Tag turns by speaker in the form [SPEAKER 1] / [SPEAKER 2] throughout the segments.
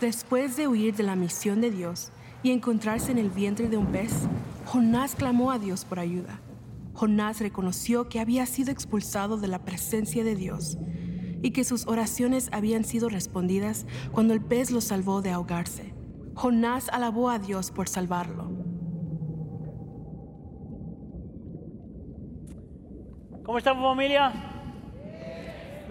[SPEAKER 1] Después de huir de la misión de Dios y encontrarse en el vientre de un pez, Jonás clamó a Dios por ayuda. Jonás reconoció que había sido expulsado de la presencia de Dios y que sus oraciones habían sido respondidas cuando el pez lo salvó de ahogarse. Jonás alabó a Dios por salvarlo.
[SPEAKER 2] ¿Cómo estamos familia?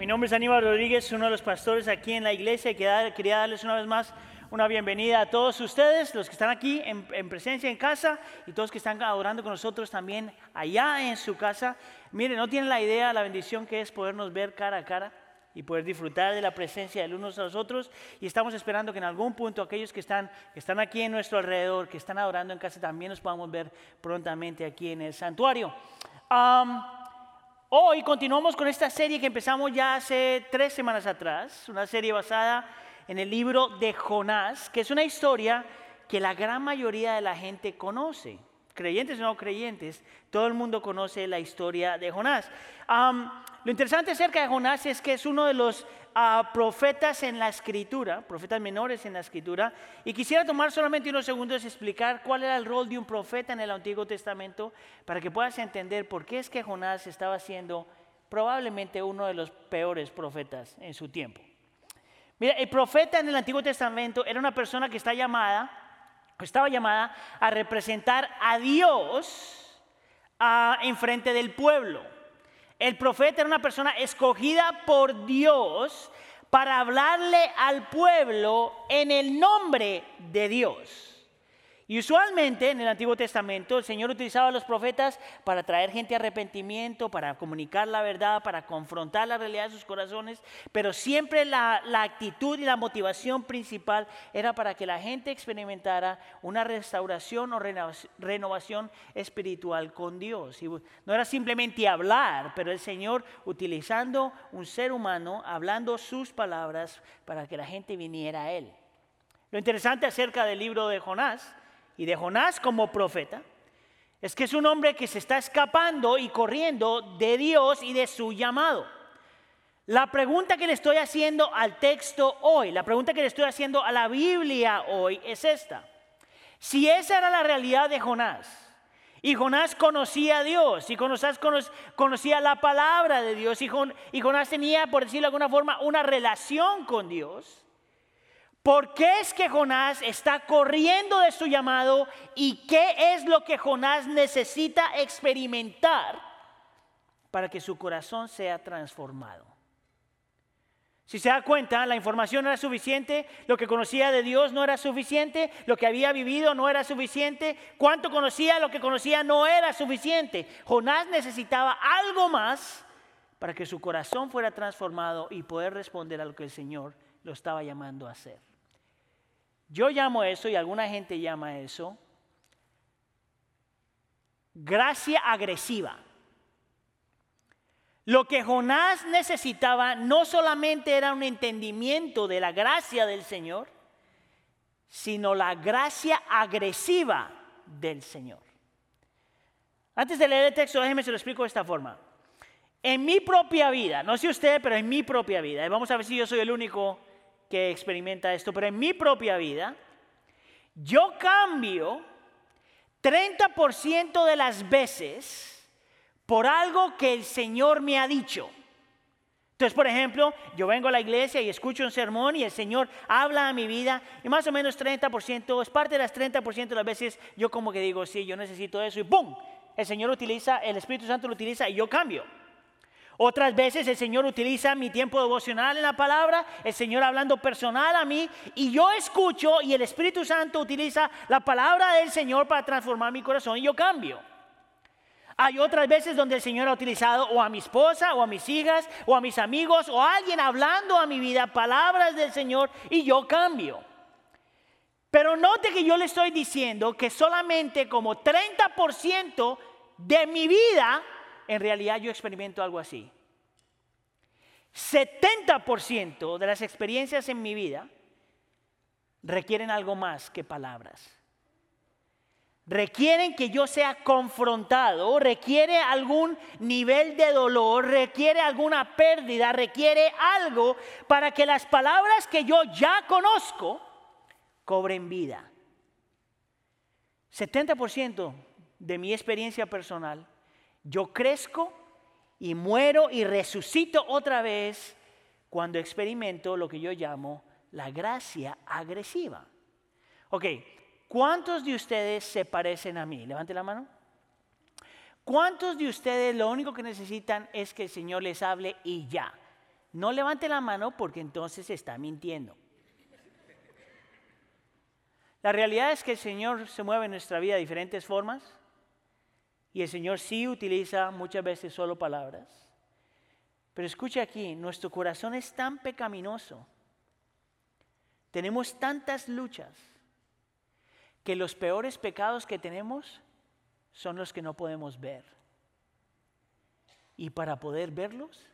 [SPEAKER 2] Mi nombre es Aníbal Rodríguez, uno de los pastores aquí en la iglesia y quería darles una vez más una bienvenida a todos ustedes, los que están aquí en, en, presencia en casa y todos que están adorando con nosotros también allá en su casa. Miren, no tienen la idea la bendición que es podernos ver cara a cara y poder disfrutar de la presencia de unos a los otros. Y estamos esperando que en algún punto aquellos que están, que están aquí en nuestro alrededor, que están adorando en casa, también nos podamos ver prontamente aquí en el santuario. Hoy continuamos con esta serie que empezamos ya hace tres semanas atrás, una serie basada en el libro de Jonás, que es una historia que la gran mayoría de la gente conoce creyentes o no creyentes, todo el mundo conoce la historia de Jonás. lo interesante acerca de Jonás es que es uno de los ah, profetas en la escritura, profetas menores en la escritura, y quisiera tomar solamente unos segundos y explicar cuál era el rol de un profeta en el Antiguo Testamento para que puedas entender por qué es que Jonás estaba siendo probablemente uno de los peores profetas en su tiempo. Mira, el profeta en el Antiguo Testamento era una persona que está llamada estaba llamada a representar a Dios en frente del pueblo. El profeta era una persona escogida por Dios para hablarle al pueblo en el nombre de Dios. Y usualmente en el Antiguo Testamento el Señor utilizaba a los profetas para traer gente a arrepentimiento, para comunicar la verdad, para confrontar la realidad de sus corazones, pero siempre la, actitud y la motivación principal era para que la gente experimentara una restauración o renovación espiritual con Dios. Y no era simplemente hablar, pero el Señor utilizando un ser humano, hablando sus palabras para que la gente viniera a Él. Lo interesante acerca del libro de Jonás y de Jonás como profeta es que es un hombre que se está escapando y corriendo de Dios y de su llamado. La pregunta que le estoy haciendo al texto hoy, la pregunta que le estoy haciendo a la Biblia hoy es esta. Si esa era la realidad de Jonás, y Jonás conocía a Dios, y Jonás conocía la palabra de Dios, y Jonás tenía, por decirlo de alguna forma, una relación con Dios, ¿Por qué es que Jonás está corriendo de su llamado y qué es lo que Jonás necesita experimentar para que su corazón sea transformado? Si se da cuenta, la información no era suficiente, lo que conocía de Dios no era suficiente, lo que había vivido no era suficiente, cuánto conocía, lo que conocía no era suficiente. Jonás necesitaba algo más para que su corazón fuera transformado y poder responder a lo que el Señor lo estaba llamando a hacer. Yo llamo eso, y alguna gente llama eso, gracia agresiva. Lo que Jonás necesitaba no solamente era un entendimiento de la gracia del Señor, sino la gracia agresiva del Señor. Antes de leer el texto, déjeme se lo explico de esta forma. En mi propia vida, no sé usted, pero en mi propia vida, y vamos a ver si yo soy el único que experimenta esto, pero en mi propia vida, yo cambio 30% de las veces por algo que el Señor me ha dicho. Entonces, por ejemplo, yo vengo a la iglesia y escucho un sermón y el Señor habla a mi vida y más o menos 30%, es parte de las 30% de las veces yo como que digo, sí, yo necesito eso y ¡pum! El Señor utiliza, el Espíritu Santo lo utiliza y yo cambio. Otras veces el Señor utiliza mi tiempo devocional en la palabra, el Señor hablando personal a mí, y yo escucho y el Espíritu Santo utiliza la palabra del Señor para transformar mi corazón y yo cambio. Hay otras veces donde el Señor ha utilizado o a mi esposa o a mis hijas o a mis amigos o a alguien hablando a mi vida palabras del Señor y yo cambio. Pero note que yo le estoy diciendo que solamente como 30% de mi vida en realidad yo experimento algo así. 70% de las experiencias en mi vida requieren algo más que palabras. Requieren que yo sea confrontado, requiere algún nivel de dolor, requiere alguna pérdida, requiere algo para que las palabras que yo ya conozco cobren vida. 70% de mi experiencia personal, yo crezco y muero y resucito otra vez cuando experimento lo que yo llamo la gracia agresiva. Ok, ¿cuántos de ustedes se parecen a mí? Levante la mano. ¿Cuántos de ustedes lo único que necesitan es que el Señor les hable y ya? No levante la mano porque entonces está mintiendo. La realidad es que el Señor se mueve en nuestra vida de diferentes formas y el Señor sí utiliza muchas veces solo palabras. Pero escucha aquí, nuestro corazón es tan pecaminoso, tenemos tantas luchas, que los peores pecados que tenemos son los que no podemos ver. Y para poder verlos,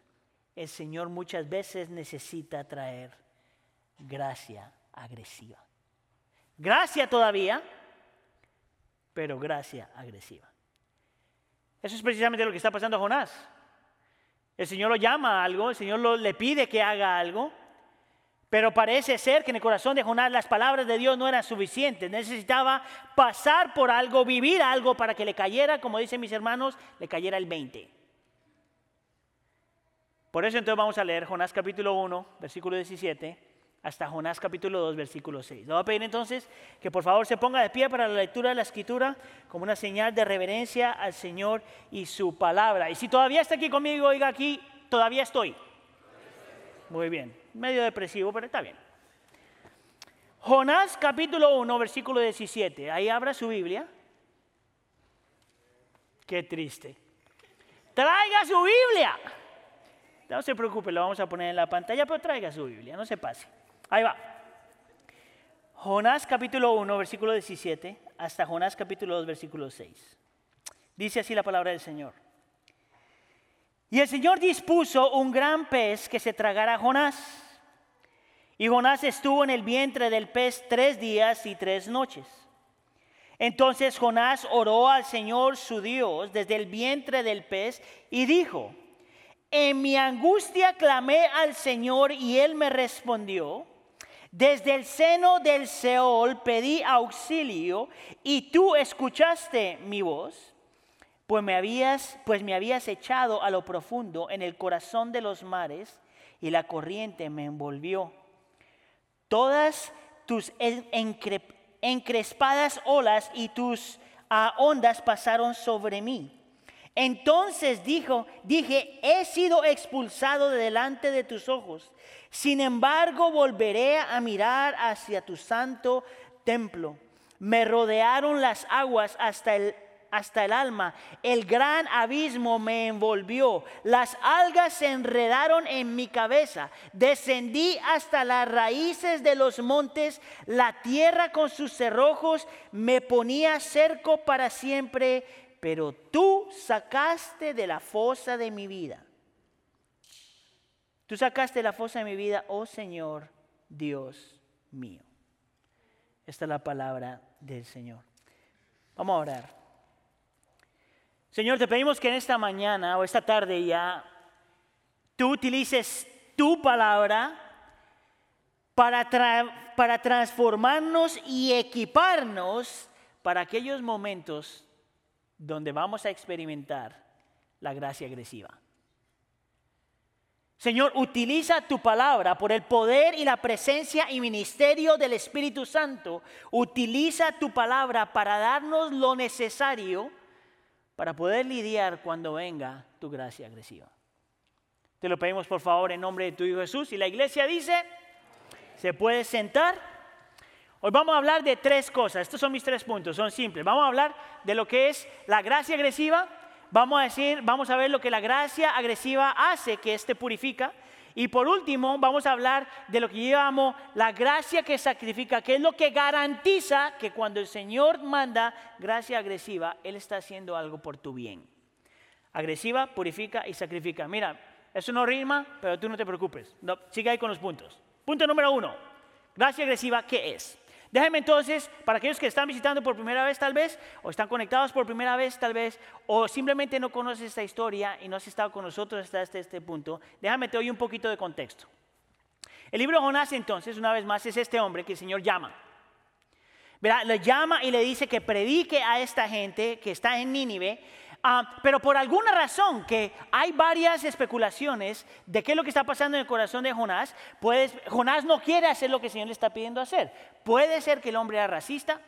[SPEAKER 2] el Señor muchas veces necesita traer gracia agresiva. Gracia todavía, pero gracia agresiva. Eso es precisamente lo que está pasando a Jonás. El Señor lo llama a algo, el Señor le pide que haga algo, pero parece ser que en el corazón de Jonás las palabras de Dios no eran suficientes. Necesitaba pasar por algo, vivir algo para que le cayera, como dicen mis hermanos, le cayera el 20. Por eso entonces vamos a leer Jonás capítulo 1, versículo 17, hasta Jonás capítulo 2, versículo 6. Le voy a pedir entonces que por favor se ponga de pie para la lectura de la escritura como una señal de reverencia al Señor y su palabra. Y si todavía está aquí conmigo, oiga aquí, todavía estoy. Muy bien, medio depresivo, pero está bien. Jonás capítulo 1, versículo 17. Ahí abra su Biblia. Qué triste. Traiga su Biblia. No se preocupe, lo vamos a poner en la pantalla, pero traiga su Biblia, no se pase. Ahí va. Jonás capítulo 1, versículo 17, hasta Jonás capítulo 2, versículo 6. Dice así la palabra del Señor. Y el Señor dispuso un gran pez que se tragara a Jonás. Y Jonás estuvo en el vientre del pez tres días y tres noches. Entonces Jonás oró al Señor su Dios desde el vientre del pez y dijo, en mi angustia clamé al Señor y Él me respondió. Desde el seno del Seol pedí auxilio y tú escuchaste mi voz, pues me habías, pues me habías echado a lo profundo en el corazón de los mares y la corriente me envolvió. Todas tus encrespadas olas y tus ondas pasaron sobre mí. Entonces dijo, dije, he sido expulsado de delante de tus ojos. Sin embargo, volveré a mirar hacia tu santo templo. Me rodearon las aguas hasta el hasta el alma. El gran abismo me envolvió. Las algas se enredaron en mi cabeza. Descendí hasta las raíces de los montes. La tierra con sus cerrojos me ponía cerco para siempre pero tú sacaste de la fosa de mi vida. Tú sacaste la fosa de mi vida, oh Señor, Dios mío. Esta es la palabra del Señor. Vamos a orar. Señor, te pedimos que en esta mañana o esta tarde ya tú utilices tu palabra para, para transformarnos y equiparnos para aquellos momentos donde vamos a experimentar la gracia agresiva. Señor, utiliza tu palabra por el poder y la presencia y ministerio del Espíritu Santo. Utiliza tu palabra para darnos lo necesario para poder lidiar cuando venga tu gracia agresiva. Te lo pedimos por favor en nombre de tu Hijo Jesús. Y la iglesia dice, ¿se puede sentar? Hoy vamos a hablar de tres cosas. Estos son mis tres puntos, son simples. Vamos a hablar de lo que es la gracia agresiva. Vamos a decir, vamos a ver lo que la gracia agresiva hace, que éste purifica. Y por último, vamos a hablar de lo que llamo la gracia que sacrifica, que es lo que garantiza que cuando el Señor manda gracia agresiva, Él está haciendo algo por tu bien. Agresiva, purifica y sacrifica. Mira, eso no rima, pero tú no te preocupes. No, sigue ahí con los puntos. Punto número uno. Gracia agresiva, ¿qué es? Déjenme entonces, para aquellos que están visitando por primera vez tal vez, o están conectados por primera vez tal vez, o simplemente no conoces esta historia y no has estado con nosotros hasta este, este punto, déjame te doy un poquito de contexto. El libro de Jonás entonces, una vez más, es este hombre que el Señor llama. Le llama y le dice que predique a esta gente que está en Nínive, ah, pero por alguna razón que hay varias especulaciones de qué es lo que está pasando en el corazón de Jonás, pues Jonás no quiere hacer lo que el Señor le está pidiendo hacer. Puede ser que el hombre era racista,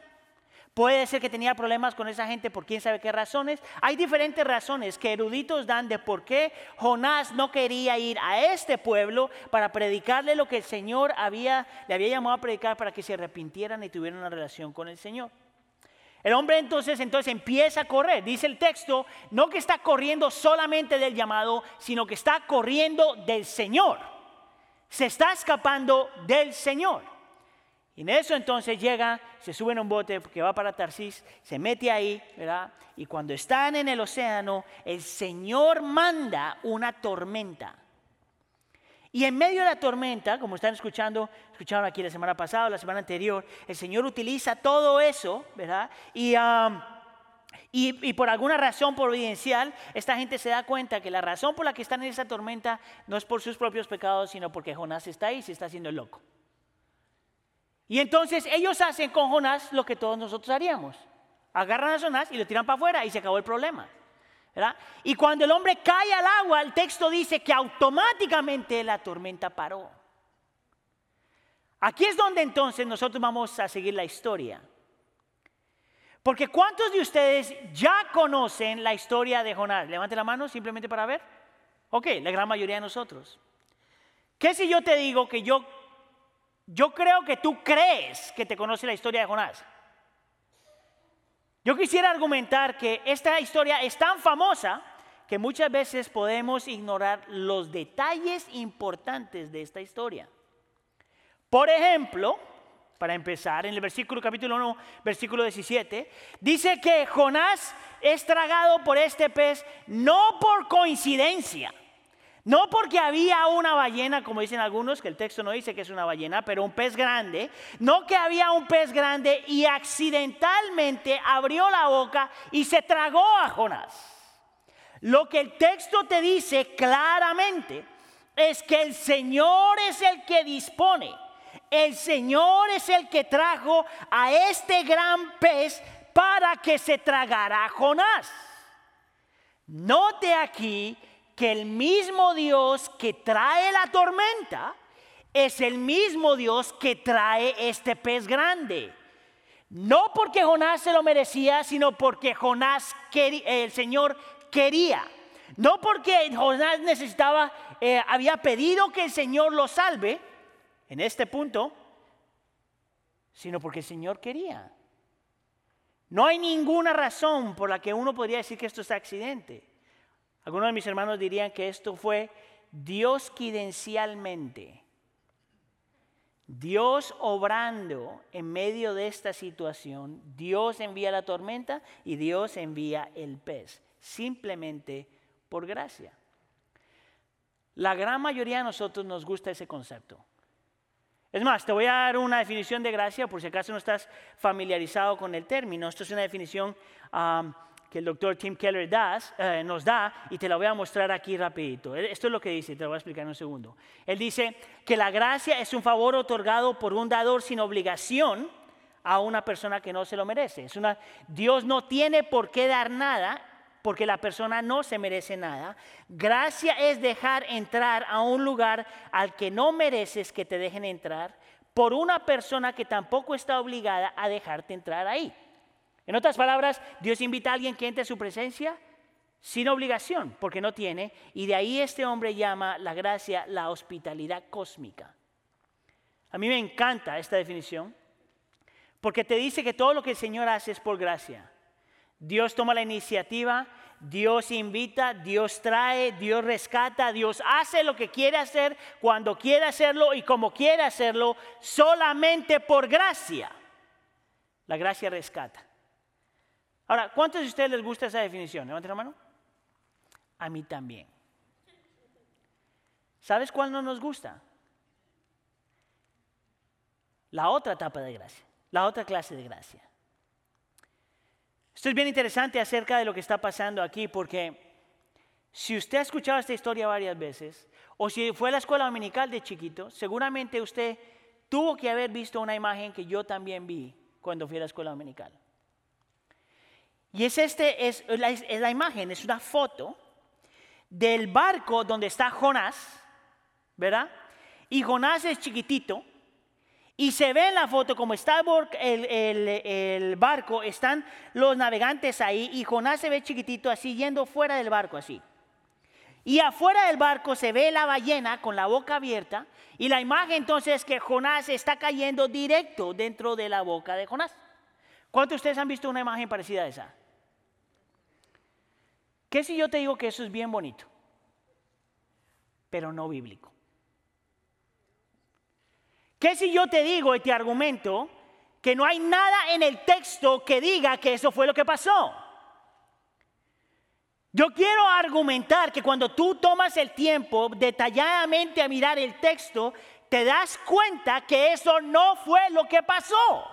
[SPEAKER 2] Puede ser que tenía problemas con esa gente por quién sabe qué razones. Hay diferentes razones que eruditos dan de por qué Jonás no quería ir a este pueblo para predicarle lo que el Señor le había llamado a predicar para que se arrepintieran y tuvieran una relación con el Señor. El hombre entonces, entonces empieza a correr. Dice el texto, no que está corriendo solamente del llamado, sino que está corriendo del Señor. Se está escapando del Señor. Y en eso entonces llega, se sube en un bote que va para Tarsis, se mete ahí, ¿verdad? Y cuando están en el océano, el Señor manda una tormenta. Y en medio de la tormenta, como están escuchando, escucharon aquí la semana pasada, la semana anterior, el Señor utiliza todo eso, ¿verdad? Y, y, por alguna razón providencial, esta gente se da cuenta que la razón por la que están en esa tormenta no es por sus propios pecados, sino porque Jonás está ahí y se está haciendo loco. Y entonces ellos hacen con Jonás lo que todos nosotros haríamos. Agarran a Jonás y lo tiran para afuera y se acabó el problema. Y cuando el hombre cae al agua, el texto dice que automáticamente la tormenta paró. Aquí es donde entonces nosotros vamos a seguir la historia. Porque ¿cuántos de ustedes ya conocen la historia de Jonás? Levante la mano simplemente para ver. Ok, la gran mayoría de nosotros. ¿Qué si yo te digo que yo yo creo que tú crees que te conoce la historia de Jonás. Yo quisiera argumentar que esta historia es tan famosa que muchas veces podemos ignorar los detalles importantes de esta historia. Por ejemplo, para empezar, en el versículo capítulo 1, versículo 17, dice que Jonás es tragado por este pez no por coincidencia. No porque había una ballena, como dicen algunos, que el texto no dice que es una ballena, pero un pez grande. No que había un pez grande y accidentalmente abrió la boca y se tragó a Jonás. Lo que el texto te dice claramente es que el Señor es el que dispone. El Señor es el que trajo a este gran pez para que se tragara a Jonás. Note aquí que el mismo Dios que trae la tormenta es el mismo Dios que trae este pez grande. No porque Jonás se lo merecía, sino porque Jonás el Señor quería. No porque Jonás necesitaba, eh, había pedido que el Señor lo salve en este punto, sino porque el Señor quería. No hay ninguna razón por la que uno podría decir que esto es accidente. Algunos de mis hermanos dirían que esto fue Dios quidencialmente. Dios obrando en medio de esta situación, Dios envía la tormenta y Dios envía el pez, simplemente por gracia. La gran mayoría de nosotros nos gusta ese concepto. Es más, te voy a dar una definición de gracia por si acaso no estás familiarizado con el término. Esto es una definición que el doctor Tim Keller eh, nos da y te la voy a mostrar aquí rapidito. Esto es lo que dice, te lo voy a explicar en un segundo. Él dice que la gracia es un favor otorgado por un dador sin obligación a una persona que no se lo merece. Es una, Dios no tiene por qué dar nada porque la persona no se merece nada. Gracia es dejar entrar a un lugar al que no mereces que te dejen entrar por una persona que tampoco está obligada a dejarte entrar ahí. En otras palabras, Dios invita a alguien que entre a su presencia sin obligación, porque no tiene, y de ahí este hombre llama la gracia la hospitalidad cósmica. A mí me encanta esta definición, porque te dice que todo lo que el Señor hace es por gracia. Dios toma la iniciativa, Dios invita, Dios trae, Dios rescata, Dios hace lo que quiere hacer, cuando quiere hacerlo y como quiere hacerlo, solamente por gracia. La gracia rescata. Ahora, ¿cuántos de ustedes les gusta esa definición? Levanten la mano. A mí también. ¿Sabes cuál no nos gusta? La otra etapa de gracia, la otra clase de gracia. Esto es bien interesante acerca de lo que está pasando aquí porque si usted ha escuchado esta historia varias veces o si fue a la escuela dominical de chiquito, seguramente usted tuvo que haber visto una imagen que yo también vi cuando fui a la escuela dominical. Y es, este, es, la, imagen, es una foto del barco donde está Jonás, ¿verdad? Y Jonás es chiquitito. Y se ve en la foto como está el, el, barco, están los navegantes ahí y Jonás se ve chiquitito así yendo fuera del barco así. Y afuera del barco se ve la ballena con la boca abierta y la imagen entonces es que Jonás está cayendo directo dentro de la boca de Jonás. ¿Cuántos de ustedes han visto una imagen parecida a esa? ¿Qué si yo te digo que eso es bien bonito, pero no bíblico? ¿Qué si yo te digo y te argumento que no hay nada en el texto que diga que eso fue lo que pasó? Yo quiero argumentar que cuando tú tomas el tiempo detalladamente a mirar el texto, te das cuenta que eso no fue lo que pasó.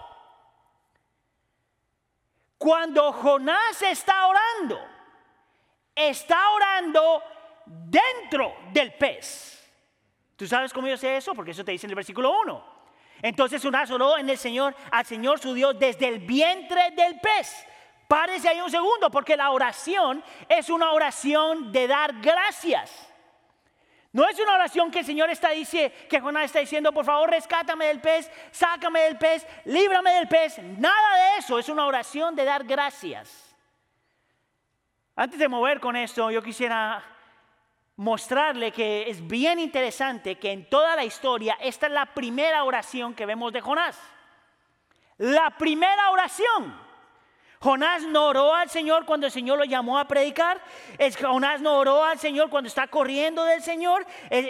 [SPEAKER 2] Cuando Jonás está orando, está orando dentro del pez. ¿Tú sabes cómo yo sé eso? Porque eso te dice en el versículo 1. Entonces Jonás oró en el Señor, al Señor su Dios, desde el vientre del pez. Párese ahí un segundo, porque la oración es una oración de dar gracias. No es una oración que el Señor está diciendo, que Jonás está diciendo, por favor, rescátame del pez, sácame del pez, líbrame del pez. Nada de eso, es una oración de dar gracias. Antes de mover con esto, yo quisiera mostrarle que es bien interesante que en toda la historia esta es la primera oración que vemos de Jonás. La primera oración. Jonás no oró al Señor cuando el Señor lo llamó a predicar. Jonás no oró al Señor cuando está corriendo del Señor.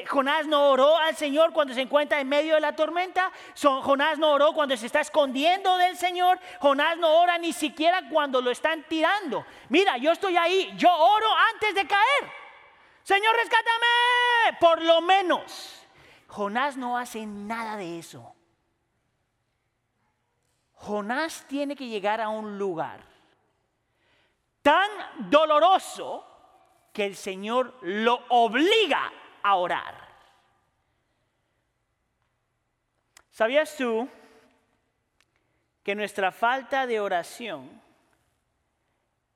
[SPEAKER 2] Jonás no oró al Señor cuando se encuentra en medio de la tormenta. Jonás no oró cuando se está escondiendo del Señor. Jonás no ora ni siquiera cuando lo están tirando. Mira, yo estoy ahí, yo oro antes de caer. Señor, rescátame. Por lo menos. Jonás no hace nada de eso. Jonás tiene que llegar a un lugar tan doloroso que el Señor lo obliga a orar. ¿Sabías tú que nuestra falta de oración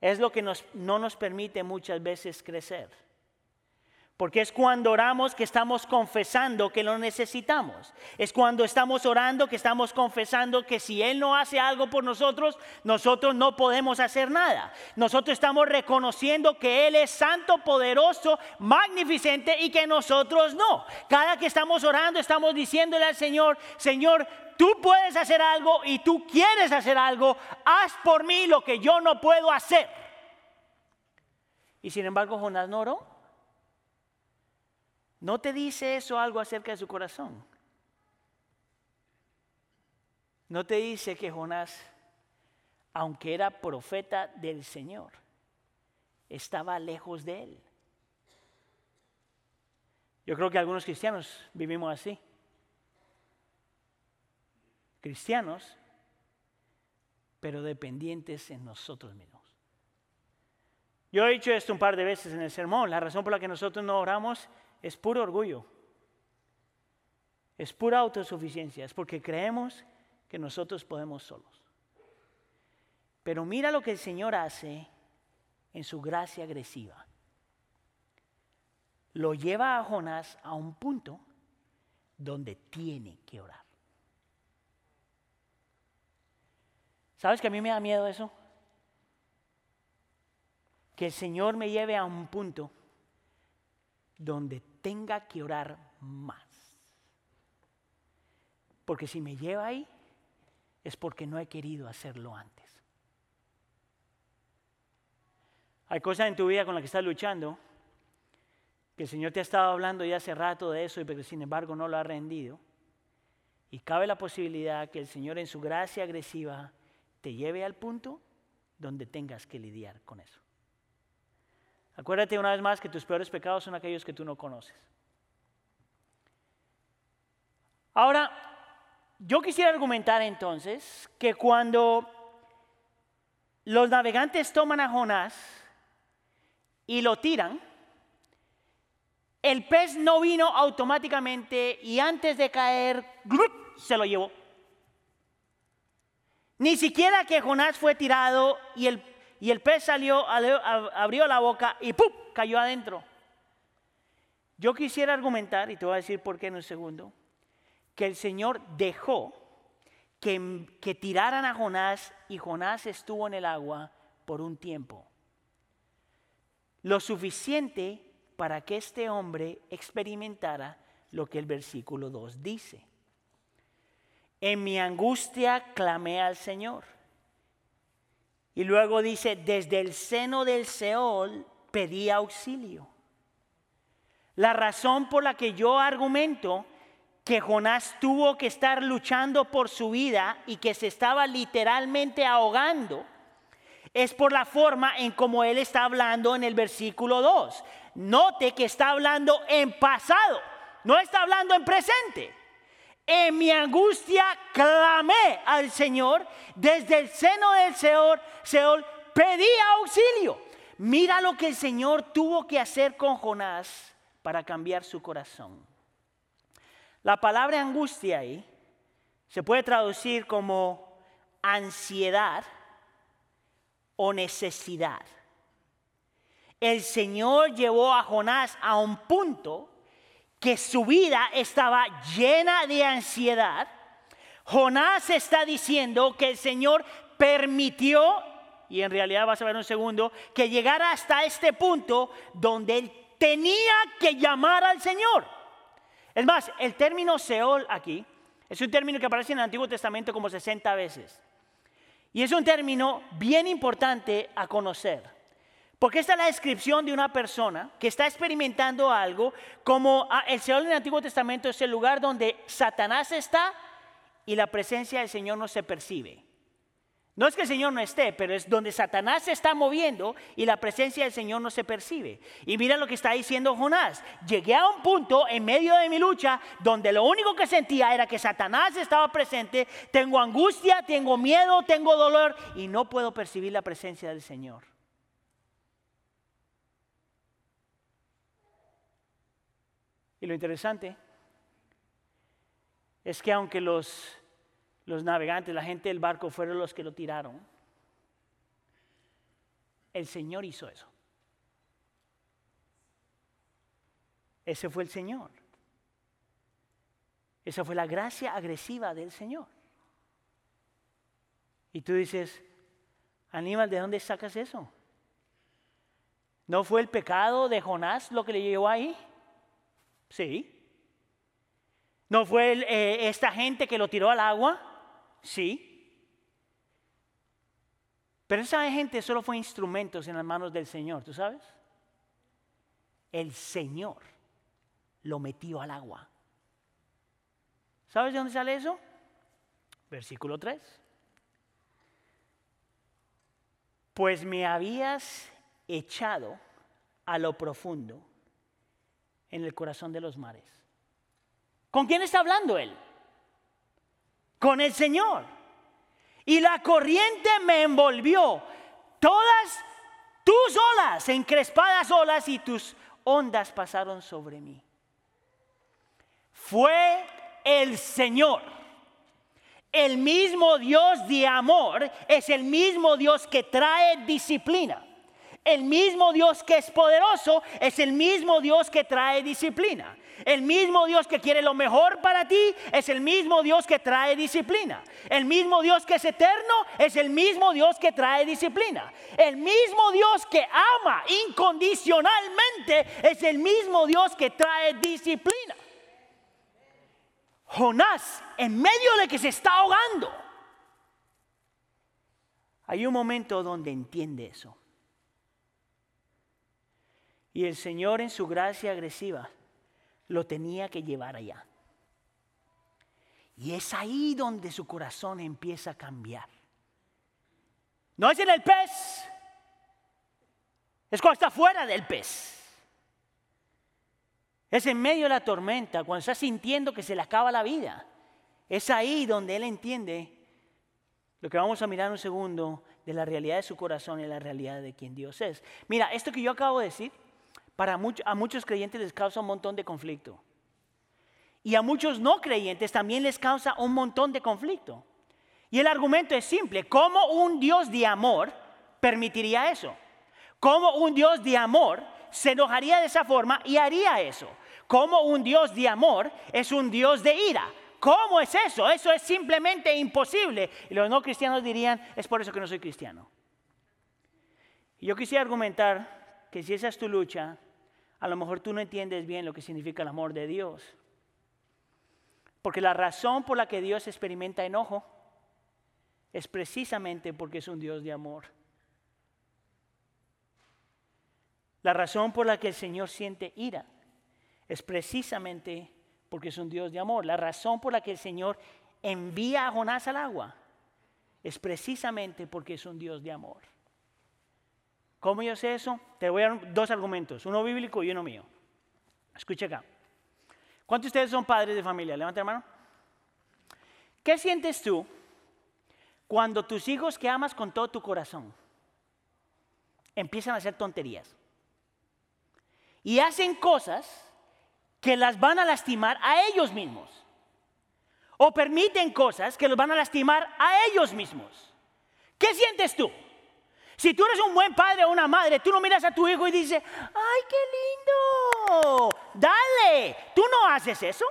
[SPEAKER 2] es lo que no nos permite muchas veces crecer? Porque es cuando oramos que estamos confesando que lo necesitamos. Es cuando estamos orando que estamos confesando que si Él no hace algo por nosotros, nosotros no podemos hacer nada. Nosotros estamos reconociendo que Él es santo, poderoso, magnificente y que nosotros no. Cada que estamos orando estamos diciéndole al Señor, Señor, tú puedes hacer algo y tú quieres hacer algo. Haz por mí lo que yo no puedo hacer. Y sin embargo Jonás no oró. ¿No te dice eso algo acerca de su corazón? ¿No te dice que Jonás, aunque era profeta del Señor, estaba lejos de él? Yo creo que algunos cristianos vivimos así. Cristianos, pero dependientes en nosotros mismos. Yo he dicho esto un par de veces en el sermón. La razón por la que nosotros no oramos es puro orgullo. Es pura autosuficiencia. Es porque creemos que nosotros podemos solos. Pero mira lo que el Señor hace en su gracia agresiva. Lo lleva a Jonás a un punto donde tiene que orar. ¿Sabes que a mí me da miedo eso? Que el Señor me lleve a un punto donde tenga que orar más. Porque si me lleva ahí, es porque no he querido hacerlo antes. Hay cosas en tu vida con las que estás luchando, que el Señor te ha estado hablando ya hace rato de eso, pero sin embargo no lo ha rendido. Y cabe la posibilidad que el Señor en su gracia agresiva te lleve al punto donde tengas que lidiar con eso. Acuérdate una vez más que tus peores pecados son aquellos que tú no conoces. Ahora, yo quisiera argumentar entonces que cuando los navegantes toman a Jonás y lo tiran, el pez no vino automáticamente y antes de caer, se lo llevó. Ni siquiera que Jonás fue tirado y el, y el pez salió, abrió la boca y ¡pum! cayó adentro. Yo quisiera argumentar, y te voy a decir por qué en un segundo, que el Señor dejó que, que tiraran a Jonás y Jonás estuvo en el agua por un tiempo. Lo suficiente para que este hombre experimentara lo que el versículo 2 dice. En mi angustia clamé al Señor. Y luego dice, desde el seno del Seol pedí auxilio. La razón por la que yo argumento que Jonás tuvo que estar luchando por su vida y que se estaba literalmente ahogando es por la forma en como él está hablando en el versículo 2. Note que está hablando en pasado, no está hablando en presente. En mi angustia clamé al Señor desde el seno del Seol, Seol pedí auxilio. Mira lo que el Señor tuvo que hacer con Jonás para cambiar su corazón. La palabra angustia ahí se puede traducir como ansiedad o necesidad. El Señor llevó a Jonás a un punto que su vida estaba llena de ansiedad. Jonás está diciendo que el Señor permitió, y en realidad vas a ver un segundo, que llegara hasta este punto donde él tenía que llamar al Señor. Es más, el término Seol aquí es un término que aparece en el Antiguo Testamento como 60 veces. Y es un término bien importante a conocer. Porque esta es la descripción de una persona que está experimentando algo como ah, el Seol en el Antiguo Testamento es el lugar donde Satanás está y la presencia del Señor no se percibe. No es que el Señor no esté, pero es donde Satanás se está moviendo y la presencia del Señor no se percibe. Y mira lo que está diciendo Jonás. Llegué a un punto en medio de mi lucha donde lo único que sentía era que Satanás estaba presente. Tengo angustia, tengo miedo, tengo dolor y no puedo percibir la presencia del Señor. Y lo interesante es que aunque los los navegantes, la gente del barco fueron los que lo tiraron. El Señor hizo eso. Ese fue el Señor. Esa fue la gracia agresiva del Señor. Y tú dices, Aníbal, ¿de dónde sacas eso? ¿No fue el pecado de Jonás lo que le llevó ahí? Sí. ¿No fue eh, esta gente que lo tiró al agua? Sí. Pero esa gente solo fue instrumentos en las manos del Señor, ¿tú sabes? El Señor lo metió al agua. ¿Sabes de dónde sale eso? Versículo 3. Pues me habías echado a lo profundo en el corazón de los mares. ¿Con quién está hablando él? con el Señor. Y la corriente me envolvió. Todas tus olas, encrespadas olas, y tus ondas pasaron sobre mí. Fue el Señor. El mismo Dios de amor es el mismo Dios que trae disciplina. El mismo Dios que es poderoso es el mismo Dios que trae disciplina. El mismo Dios que quiere lo mejor para ti es el mismo Dios que trae disciplina. El mismo Dios que es eterno es el mismo Dios que trae disciplina. El mismo Dios que ama incondicionalmente es el mismo Dios que trae disciplina. Jonás, en medio de que se está ahogando, hay un momento donde entiende eso. Y el Señor en su gracia agresiva lo tenía que llevar allá. Y es ahí donde su corazón empieza a cambiar. No es en el pez, es cuando está fuera del pez. Es en medio de la tormenta, cuando está sintiendo que se le acaba la vida. Es ahí donde él entiende lo que vamos a mirar un segundo de la realidad de su corazón y la realidad de quien Dios es. Mira, esto que yo acabo de decir para a muchos creyentes les causa un montón de conflicto. Y a muchos no creyentes también les causa un montón de conflicto. Y el argumento es simple. ¿Cómo un Dios de amor permitiría eso? ¿Cómo un Dios de amor se enojaría de esa forma y haría eso? ¿Cómo un Dios de amor es un Dios de ira? ¿Cómo es eso? Eso es simplemente imposible. Y los no cristianos dirían, es por eso que no soy cristiano. Yo quisiera argumentar que si esa es tu lucha, a lo mejor tú no entiendes bien lo que significa el amor de Dios. Porque la razón por la que Dios experimenta enojo es precisamente porque es un Dios de amor. La razón por la que el Señor siente ira es precisamente porque es un Dios de amor. La razón por la que el Señor envía a Jonás al agua es precisamente porque es un Dios de amor. ¿Cómo yo sé eso? Te voy a dar dos argumentos, uno bíblico y uno mío. Escucha acá. ¿Cuántos de ustedes son padres de familia? Levanta la mano. ¿Qué sientes tú cuando tus hijos que amas con todo tu corazón empiezan a hacer tonterías? Y hacen cosas que las van a lastimar a ellos mismos. O permiten cosas que los van a lastimar a ellos mismos. ¿Qué sientes tú? Si tú eres un buen padre o una madre, tú no miras a tu hijo y dices, ¡ay, qué lindo! Dale, tú no haces eso.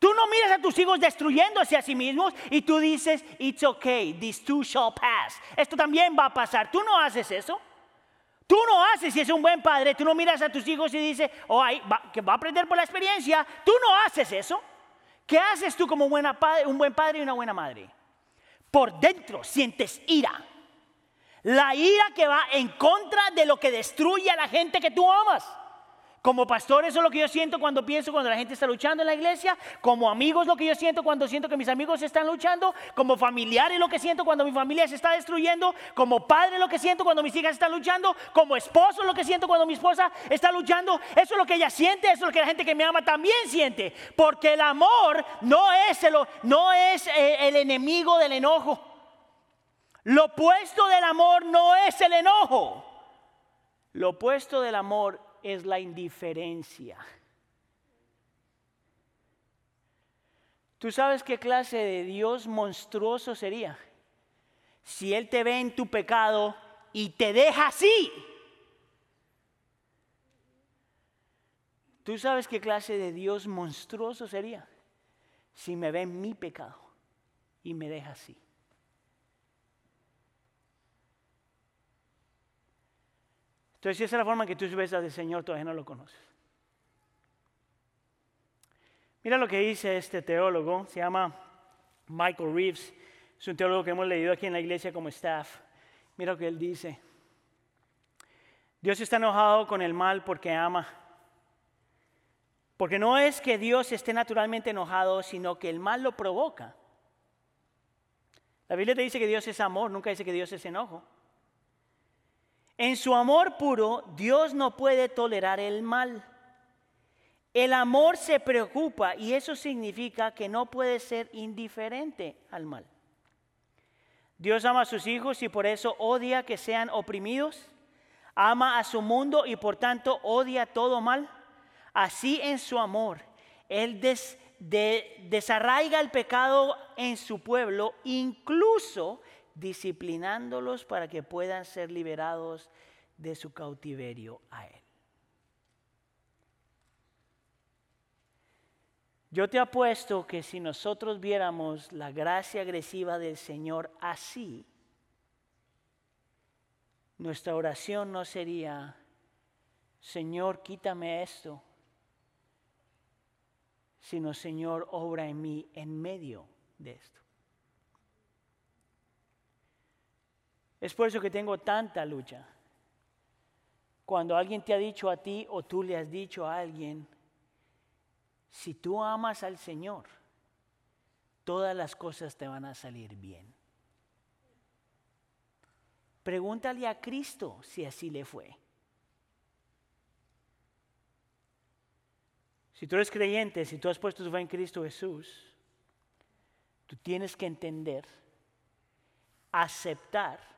[SPEAKER 2] Tú no miras a tus hijos destruyéndose a sí mismos y tú dices, it's okay, this too shall pass. Esto también va a pasar. Tú no haces eso. Tú no haces, si es un buen padre, tú no miras a tus hijos y dices, oh, que va a aprender por la experiencia. Tú no haces eso. ¿Qué haces tú como un buen padre y una buena madre? Por dentro sientes ira la ira que va en contra de lo que destruye a la gente que tú amas. Como pastor, eso es lo que yo siento cuando pienso cuando la gente está luchando en la iglesia. Como amigo es lo que yo siento cuando siento que mis amigos están luchando. Como familiar es lo que siento cuando mi familia se está destruyendo. Como padre lo que siento cuando mis hijas están luchando. Como esposo es lo que siento cuando mi esposa está luchando. Eso es lo que ella siente, eso es lo que la gente que me ama también siente. Porque el amor no es el, no es eh, el enemigo del enojo. Lo opuesto del amor no es el enojo. Lo opuesto del amor es la indiferencia. ¿Tú sabes qué clase de Dios monstruoso sería? Si Él te ve en tu pecado y te deja así. ¿Tú sabes qué clase de Dios monstruoso sería? Si me ve en mi pecado y me deja así. Entonces, si esa es la forma en que tú ves al Señor, todavía no lo conoces. Mira lo que dice este teólogo, se llama Michael Reeves, es un teólogo que hemos leído aquí en la iglesia como staff. Mira lo que él dice. Dios está enojado con el mal porque ama. Porque no es que Dios esté naturalmente enojado, sino que el mal lo provoca. La Biblia te dice que Dios es amor, nunca dice que Dios es enojo. En su amor puro, Dios no puede tolerar el mal. El amor se preocupa y eso significa que no puede ser indiferente al mal. Dios ama a sus hijos y por eso odia que sean oprimidos. Ama a su mundo y por tanto odia todo mal. Así en su amor, Él desarraiga el pecado en su pueblo, incluso disciplinándolos para que puedan ser liberados de su cautiverio a Él. Yo te apuesto que si nosotros viéramos la gracia agresiva del Señor así, nuestra oración no sería, Señor, quítame esto, sino Señor, obra en mí en medio de esto. Es por eso que tengo tanta lucha. Cuando alguien te ha dicho a ti o tú le has dicho a alguien, si tú amas al Señor, todas las cosas te van a salir bien. Pregúntale a Cristo si así le fue. Si tú eres creyente, si tú has puesto tu fe en Cristo Jesús, tú tienes que entender, aceptar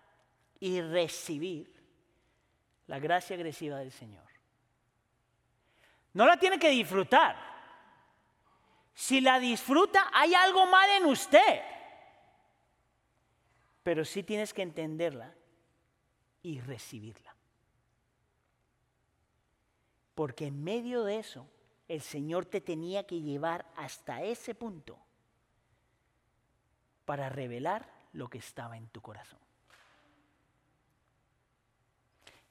[SPEAKER 2] y recibir la gracia agresiva del Señor. No la tiene que disfrutar. Si la disfruta, hay algo mal en usted. pero sí tienes que entenderla y recibirla. Porque en medio de eso, el Señor te tenía que llevar hasta ese punto para revelar lo que estaba en tu corazón.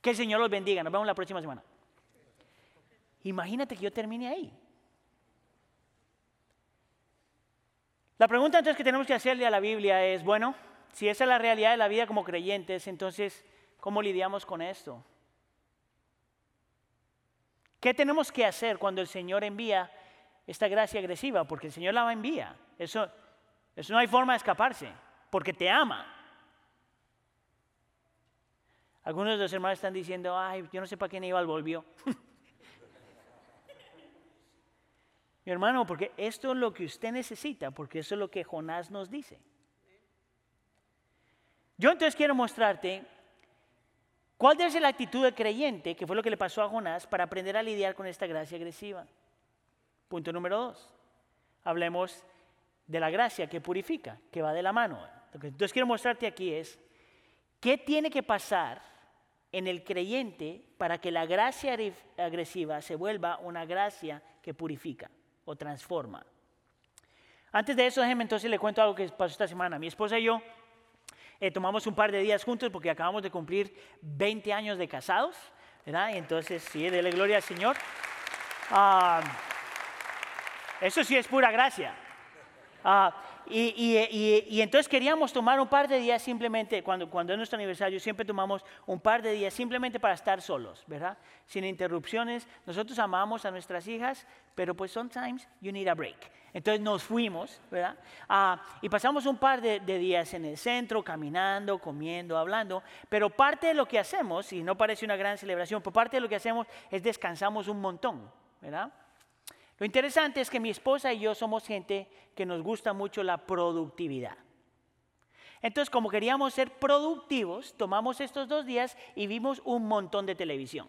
[SPEAKER 2] Que el Señor los bendiga. Nos vemos la próxima semana. Imagínate que yo termine ahí. La pregunta entonces que tenemos que hacerle a la Biblia es, bueno, si esa es la realidad de la vida como creyentes, entonces, ¿cómo lidiamos con esto? ¿Qué tenemos que hacer cuando el Señor envía esta gracia agresiva? Porque el Señor la envía. Eso, eso no hay forma de escaparse, porque te ama. Algunos de los hermanos están diciendo, ay, yo no sé para qué Aníbal volvió. Mi hermano, porque esto es lo que usted necesita, porque eso es lo que Jonás nos dice. Yo entonces quiero mostrarte cuál debe ser la actitud del creyente, que fue lo que le pasó a Jonás, para aprender a lidiar con esta gracia agresiva. Punto número dos. Hablemos de la gracia que purifica, que va de la mano. Lo que entonces quiero mostrarte aquí es qué tiene que pasar en el creyente para que la gracia agresiva se vuelva una gracia que purifica o transforma. Antes de eso, déjenme entonces le cuento algo que pasó esta semana. Mi esposa y yo eh, tomamos un par de días juntos porque acabamos de cumplir 20 años de casados, ¿verdad? Y entonces, sí, dele gloria al Señor. Ah, eso sí es pura gracia. Ah, y, entonces queríamos tomar un par de días simplemente, cuando, cuando es nuestro aniversario, siempre tomamos un par de días simplemente para estar solos, ¿verdad? Sin interrupciones. Nosotros amamos a nuestras hijas, pero pues sometimes you need a break. Entonces nos fuimos, ¿verdad? Ah, y pasamos un par de, de, días en el centro, caminando, comiendo, hablando. Pero parte de lo que hacemos, y no parece una gran celebración, pero parte de lo que hacemos es descansamos un montón, ¿verdad? Lo interesante es que mi esposa y yo somos gente que nos gusta mucho la productividad. Entonces, como queríamos ser productivos, tomamos estos dos días y vimos un montón de televisión.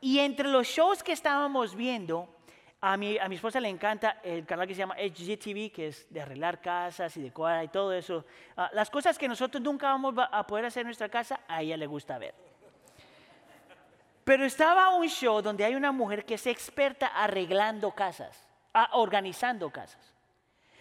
[SPEAKER 2] Y entre los shows que estábamos viendo, a mi, esposa le encanta el canal que se llama HGTV, que es de arreglar casas y decorar y todo eso. Ah, las cosas que nosotros nunca vamos a poder hacer en nuestra casa, a ella le gusta ver. Pero estaba un show donde hay una mujer que es experta arreglando casas, organizando casas.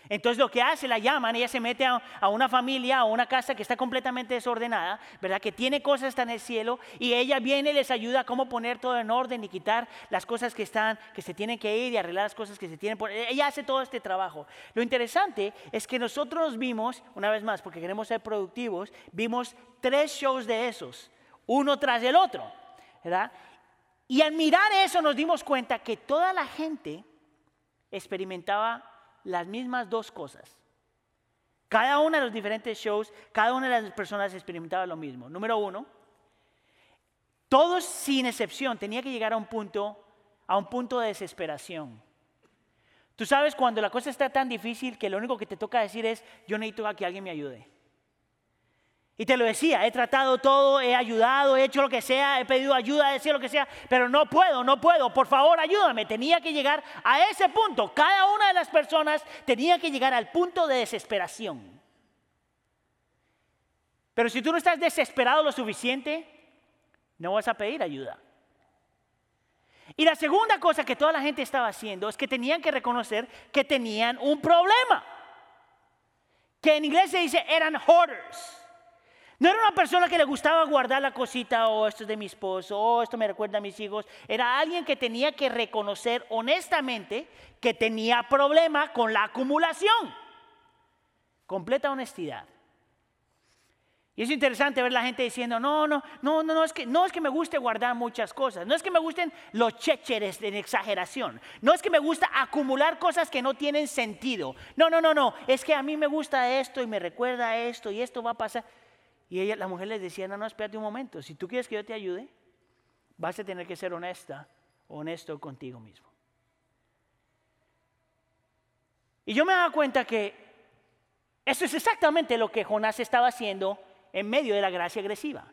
[SPEAKER 2] Entonces lo que hace, la llaman, ella se mete a, una familia, a una casa que está completamente desordenada, ¿verdad? Que tiene cosas hasta en el cielo y ella viene y les ayuda a cómo poner todo en orden y quitar las cosas que están, que se tienen que ir y arreglar las cosas que se tienen por... Ella hace todo este trabajo. Lo interesante es que nosotros vimos, una vez más, porque queremos ser productivos, vimos tres shows de esos, uno tras el otro. Y al mirar eso nos dimos cuenta que toda la gente experimentaba las mismas dos cosas. Cada uno de los diferentes shows, cada una de las personas experimentaba lo mismo. Número uno, todos sin excepción tenía que llegar a un punto, a un punto de desesperación. Tú sabes cuando la cosa está tan difícil que lo único que te toca decir es, yo necesito que alguien me ayude. Y te lo decía, he tratado todo, he ayudado, he hecho lo que sea, he pedido ayuda, he decir lo que sea, pero no puedo, no puedo, por favor ayúdame. Tenía que llegar a ese punto. Cada una de las personas tenía que llegar al punto de desesperación. Pero si tú no estás desesperado lo suficiente, no vas a pedir ayuda. Y la segunda cosa que toda la gente estaba haciendo es que tenían que reconocer que tenían un problema. Que en inglés se dice eran hoarders. No era una persona que le gustaba guardar la cosita, o oh, esto es de mi esposo, o oh, esto me recuerda a mis hijos. Era alguien que tenía que reconocer honestamente que tenía problema con la acumulación. Completa honestidad. Y es interesante ver la gente diciendo, no, no, no, no, no es que, no es que me guste guardar muchas cosas, no es que me gusten los checheres en exageración, no es que me gusta acumular cosas que no tienen sentido. No, no, no, no, es que a mí me gusta esto y me recuerda esto y esto va a pasar. Y ella, la mujer les decía, no, no, espérate un momento, si tú quieres que yo te ayude, vas a tener que ser honesta, honesto contigo mismo. Y yo me daba cuenta que eso es exactamente lo que Jonás estaba haciendo en medio de la gracia agresiva.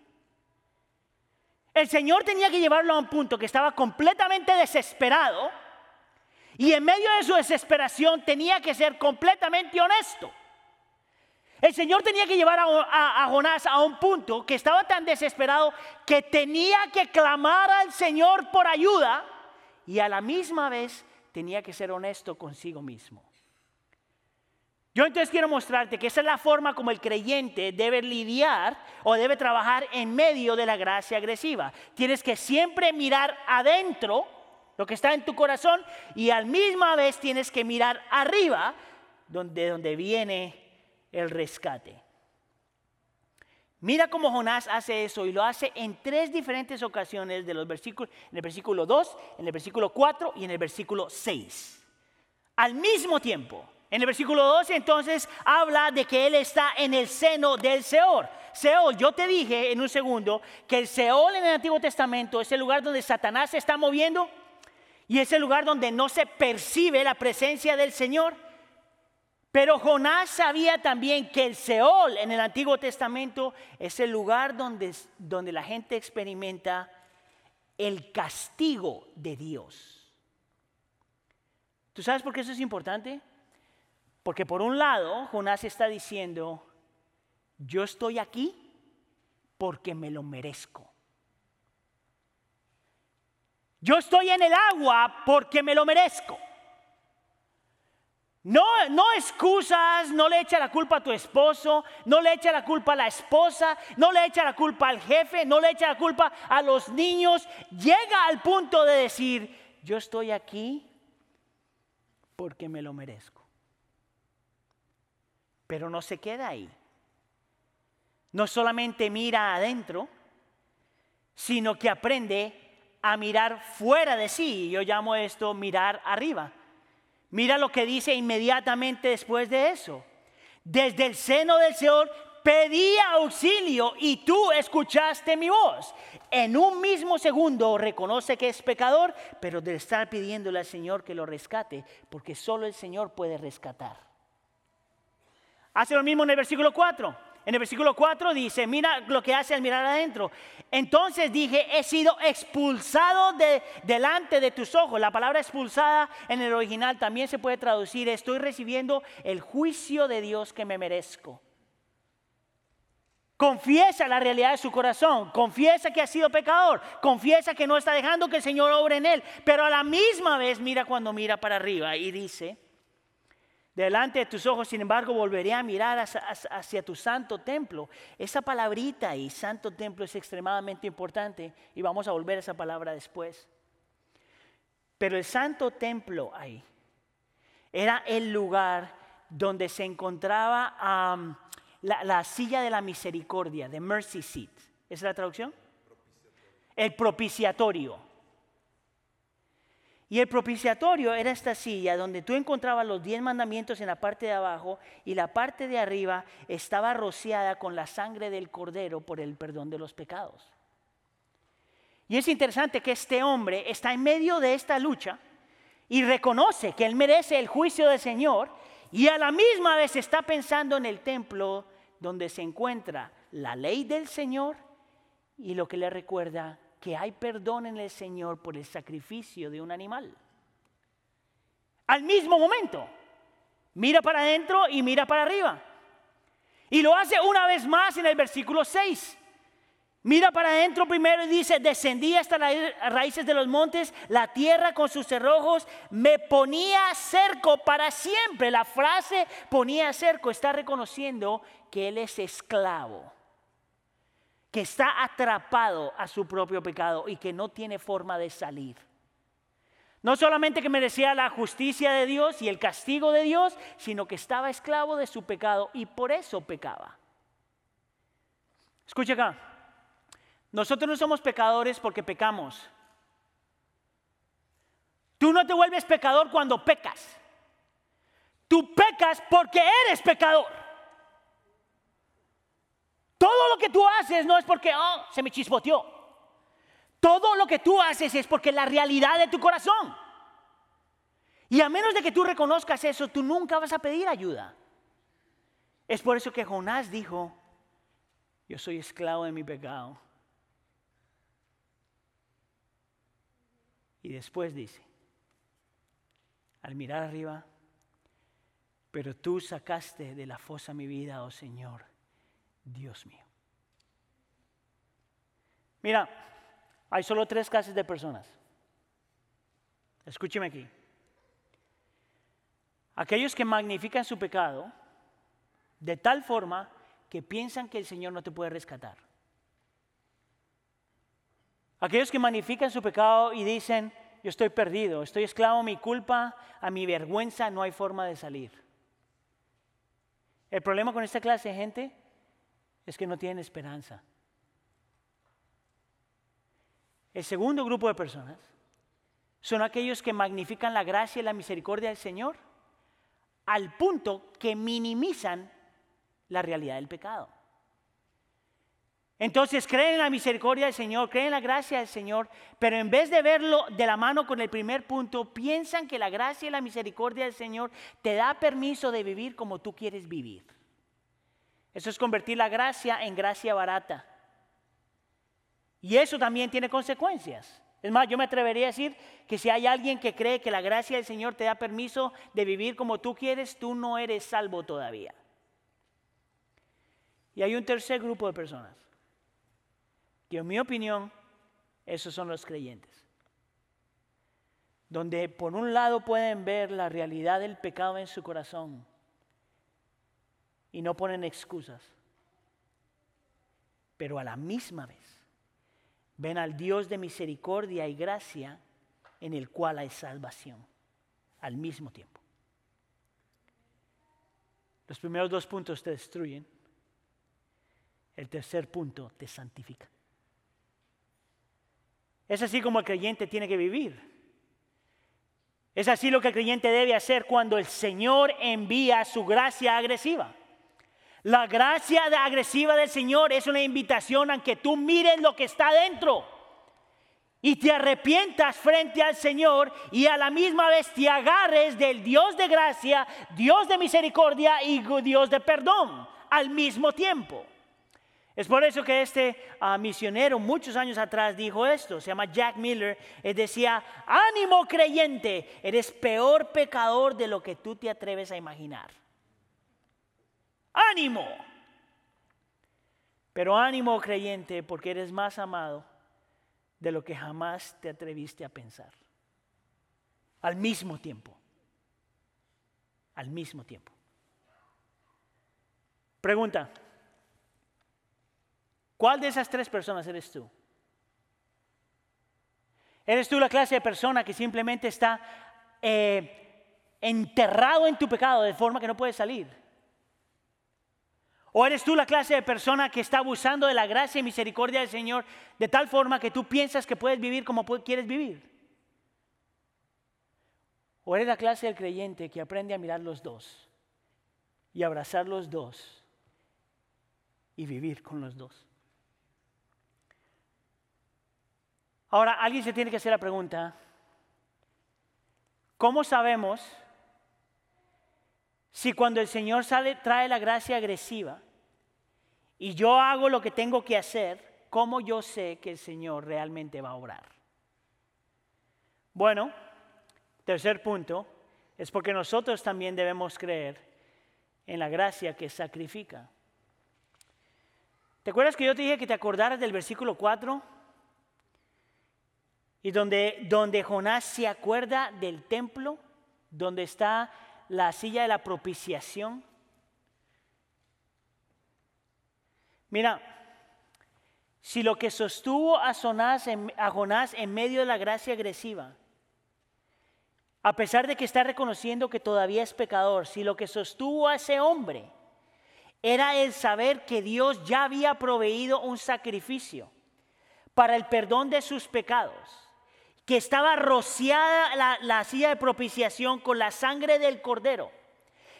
[SPEAKER 2] El Señor tenía que llevarlo a un punto que estaba completamente desesperado y en medio de su desesperación tenía que ser completamente honesto. El Señor tenía que llevar a, Jonás a un punto que estaba tan desesperado que tenía que clamar al Señor por ayuda y a la misma vez tenía que ser honesto consigo mismo. Yo entonces quiero mostrarte que esa es la forma como el creyente debe lidiar o debe trabajar en medio de la gracia agresiva. Tienes que siempre mirar adentro lo que está en tu corazón y al misma vez tienes que mirar arriba donde, donde viene el rescate. Mira cómo Jonás hace eso y lo hace en tres diferentes ocasiones de los versículos, en el versículo 2, en el versículo 4 y en el versículo 6. Al mismo tiempo, en el versículo 12 entonces habla de que él está en el seno del Seol. Seol, yo te dije en un segundo que el Seol en el Antiguo Testamento es el lugar donde Satanás se está moviendo y es el lugar donde no se percibe la presencia del Señor. Pero Jonás sabía también que el Seol en el Antiguo Testamento es el lugar donde, donde la gente experimenta el castigo de Dios. ¿Tú sabes por qué eso es importante? Porque por un lado, Jonás está diciendo, yo estoy aquí porque me lo merezco. Yo estoy en el agua porque me lo merezco. No, excusas, no le echa la culpa a tu esposo, no le echa la culpa a la esposa, no le echa la culpa al jefe, no le echa la culpa a los niños. Llega al punto de decir, yo estoy aquí porque me lo merezco. Pero no se queda ahí. No solamente mira adentro, sino que aprende a mirar fuera de sí. Yo llamo esto mirar arriba. Mira lo que dice inmediatamente después de eso. Desde el seno del Señor pedí auxilio y tú escuchaste mi voz. En un mismo segundo reconoce que es pecador, pero de estar pidiéndole al Señor que lo rescate, porque solo el Señor puede rescatar. Hace lo mismo en el versículo 4. En el versículo 4 dice, mira lo que hace al mirar adentro. Entonces dije, he sido expulsado de, delante de tus ojos. La palabra expulsada en el original también se puede traducir, estoy recibiendo el juicio de Dios que me merezco. Confiesa la realidad de su corazón, confiesa que ha sido pecador, confiesa que no está dejando que el Señor obre en él, pero a la misma vez mira cuando mira para arriba y dice, Delante de tus ojos, sin embargo, volveré a mirar hacia, tu santo templo. Esa palabrita ahí, santo templo, es extremadamente importante y vamos a volver a esa palabra después. Pero el santo templo ahí era el lugar donde se encontraba la, la, silla de la misericordia, de mercy seat. ¿Esa es la traducción? El propiciatorio. Y el propiciatorio era esta silla donde tú encontrabas los diez mandamientos en la parte de abajo y la parte de arriba estaba rociada con la sangre del cordero por el perdón de los pecados. Y es interesante que este hombre está en medio de esta lucha y reconoce que él merece el juicio del Señor y a la misma vez está pensando en el templo donde se encuentra la ley del Señor y lo que le recuerda que hay perdón en el Señor por el sacrificio de un animal. Al mismo momento, mira para adentro y mira para arriba. Y lo hace una vez más en el versículo 6. Mira para adentro primero y dice, descendí hasta las raíces de los montes, la tierra con sus cerrojos me ponía cerco para siempre. La frase ponía cerco está reconociendo que él es esclavo que está atrapado a su propio pecado y que no tiene forma de salir. No solamente que merecía la justicia de Dios y el castigo de Dios, sino que estaba esclavo de su pecado y por eso pecaba. Escucha acá, nosotros no somos pecadores porque pecamos. Tú no te vuelves pecador cuando pecas. Tú pecas porque eres pecador. Todo lo que tú haces no es porque oh, se me chispoteó. Todo lo que tú haces es porque la realidad de tu corazón. Y a menos de que tú reconozcas eso, tú nunca vas a pedir ayuda. Es por eso que Jonás dijo, yo soy esclavo de mi pecado. Y después dice, al mirar arriba, pero tú sacaste de la fosa mi vida, oh Señor, Dios mío. Mira, hay solo tres clases de personas. Escúcheme aquí. Aquellos que magnifican su pecado de tal forma que piensan que el Señor no te puede rescatar. Aquellos que magnifican su pecado y dicen, yo estoy perdido, estoy esclavo a mi culpa, a mi vergüenza, no hay forma de salir. El problema con esta clase de gente es que no tienen esperanza. El segundo grupo de personas son aquellos que magnifican la gracia y la misericordia del Señor al punto que minimizan la realidad del pecado. Entonces creen en la misericordia del Señor, creen en la gracia del Señor, pero en vez de verlo de la mano con el primer punto, piensan que la gracia y la misericordia del Señor te da permiso de vivir como tú quieres vivir. Eso es convertir la gracia en gracia barata. Y eso también tiene consecuencias. Es más, yo me atrevería a decir que si hay alguien que cree que la gracia del Señor te da permiso de vivir como tú quieres, tú no eres salvo todavía. Y hay un tercer grupo de personas, que en mi opinión, esos son los creyentes. Donde por un lado pueden ver la realidad del pecado en su corazón y no ponen excusas, pero a la misma vez ven al Dios de misericordia y gracia en el cual hay salvación al mismo tiempo. Los primeros dos puntos te destruyen, el tercer punto te santifica. Es así como el creyente tiene que vivir. Es así lo que el creyente debe hacer cuando el Señor envía su gracia agresiva. La gracia agresiva del Señor es una invitación a que tú mires lo que está dentro y te arrepientas frente al Señor y a la misma vez te agarres del Dios de gracia, Dios de misericordia y Dios de perdón al mismo tiempo. Es por eso que este ah, misionero muchos años atrás dijo esto, se llama Jack Miller, él decía, ánimo creyente, eres peor pecador de lo que tú te atreves a imaginar. Ánimo. Pero ánimo creyente porque eres más amado de lo que jamás te atreviste a pensar. Al mismo tiempo. Al mismo tiempo. Pregunta. ¿Cuál de esas tres personas eres tú? ¿Eres tú la clase de persona que simplemente está eh, enterrado en tu pecado de forma que no puedes salir? ¿O eres tú la clase de persona que está abusando de la gracia y misericordia del Señor de tal forma que tú piensas que puedes vivir como quieres vivir? ¿O eres la clase del creyente que aprende a mirar los dos y abrazar los dos y vivir con los dos? Ahora, alguien se tiene que hacer la pregunta, ¿cómo sabemos si cuando el Señor sale, trae la gracia agresiva y yo hago lo que tengo que hacer, ¿cómo yo sé que el Señor realmente va a obrar? Bueno, tercer punto, es porque nosotros también debemos creer en la gracia que sacrifica. ¿Te acuerdas que yo te dije que te acordaras del versículo 4? Y donde, donde Jonás se acuerda del templo, donde está la silla de la propiciación. Mira, si lo que sostuvo a Jonás, en, Jonás en medio de la gracia agresiva, a pesar de que está reconociendo que todavía es pecador, si lo que sostuvo a ese hombre era el saber que Dios ya había proveído un sacrificio para el perdón de sus pecados, que estaba rociada la, silla de propiciación con la sangre del cordero.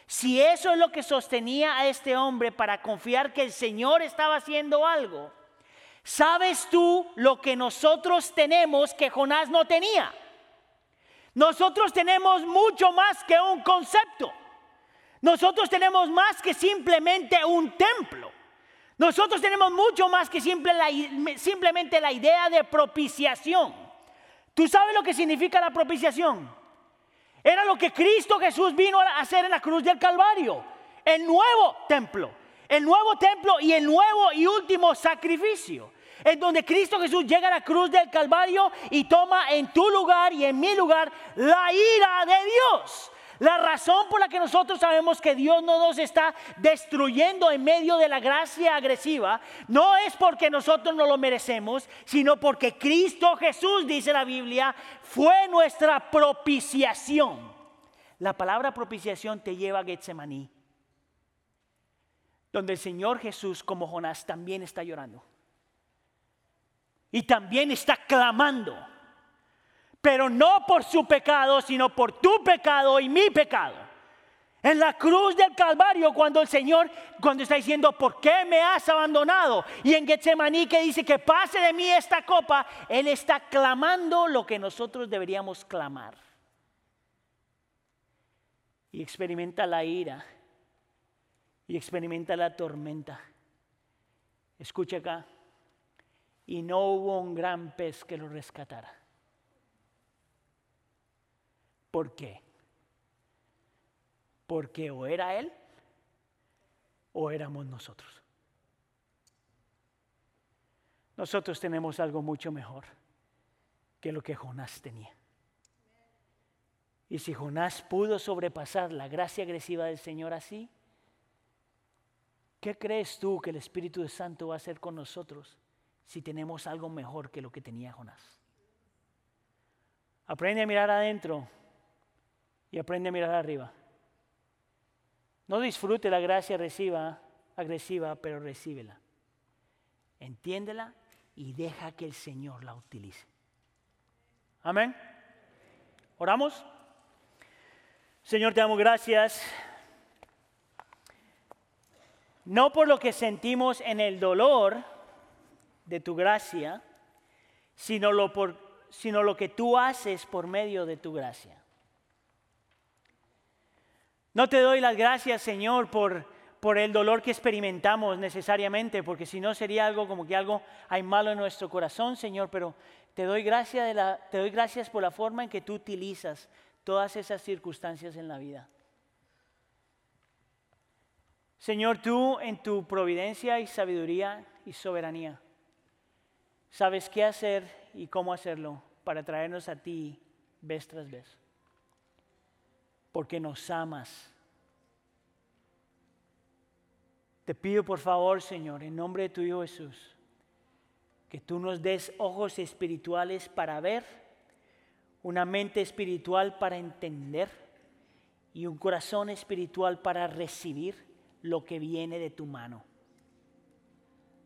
[SPEAKER 2] Si eso es lo que sostenía a este hombre para confiar que el Señor estaba haciendo algo, ¿sabes tú lo que nosotros tenemos que Jonás no tenía? Nosotros tenemos mucho más que un concepto. Nosotros tenemos más que simplemente un templo. Nosotros tenemos mucho más que simplemente la idea de propiciación. ¿Tú sabes lo que significa la propiciación? Era lo que Cristo Jesús vino a hacer en la cruz del Calvario. El nuevo templo. El nuevo templo y el nuevo y último sacrificio. En donde Cristo Jesús llega a la cruz del Calvario y toma en tu lugar y en mi lugar la ira de Dios. La razón por la que nosotros sabemos que Dios no nos está destruyendo en medio de la gracia agresiva no es porque nosotros no lo merecemos, sino porque Cristo Jesús, dice la Biblia, fue nuestra propiciación. La palabra propiciación te lleva a Getsemaní, donde el Señor Jesús, como Jonás, también está llorando. Y también está clamando pero no por su pecado, sino por tu pecado y mi pecado. En la cruz del Calvario, cuando el Señor, cuando está diciendo, ¿por qué me has abandonado? Y en Getsemaní que dice que pase de mí esta copa, Él está clamando lo que nosotros deberíamos clamar. Y experimenta la ira y experimenta la tormenta. Escucha acá. Y no hubo un gran pez que lo rescatara. ¿Por qué? Porque o era Él o éramos nosotros. Nosotros tenemos algo mucho mejor que lo que Jonás tenía. Y si Jonás pudo sobrepasar la gracia agresiva del Señor así, ¿qué crees tú que el Espíritu Santo va a hacer con nosotros si tenemos algo mejor que lo que tenía Jonás? Aprende a mirar adentro y aprende a mirar arriba. No disfrute la gracia reciba, agresiva, pero recíbela. Entiéndela y deja que el Señor la utilice. Amén. Oramos. Señor, te damos gracias. No por lo que sentimos en el dolor de tu gracia, sino lo, por, sino lo que tú haces por medio de tu gracia. No te doy las gracias, Señor, por, por el dolor que experimentamos necesariamente, porque si no sería algo como que algo hay malo en nuestro corazón, Señor, pero te doy, gracias de la, te doy gracias por la forma en que tú utilizas todas esas circunstancias en la vida. Señor, tú en tu providencia y sabiduría y soberanía, sabes qué hacer y cómo hacerlo para traernos a ti vez tras vez porque nos amas. Te pido por favor, Señor, en nombre de tu Hijo Jesús, que tú nos des ojos espirituales para ver, una mente espiritual para entender y un corazón espiritual para recibir lo que viene de tu mano.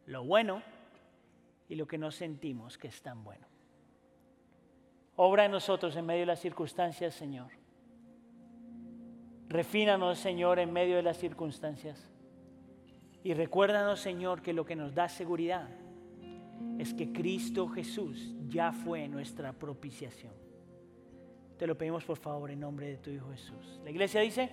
[SPEAKER 2] Lo bueno y lo que no sentimos que es tan bueno. Obra en nosotros en medio de las circunstancias, Señor. Refínanos, Señor, en medio de las circunstancias. Y recuérdanos, Señor, que lo que nos da seguridad es que Cristo Jesús ya fue nuestra propiciación. Te lo pedimos por favor en nombre de tu Hijo Jesús. La iglesia dice...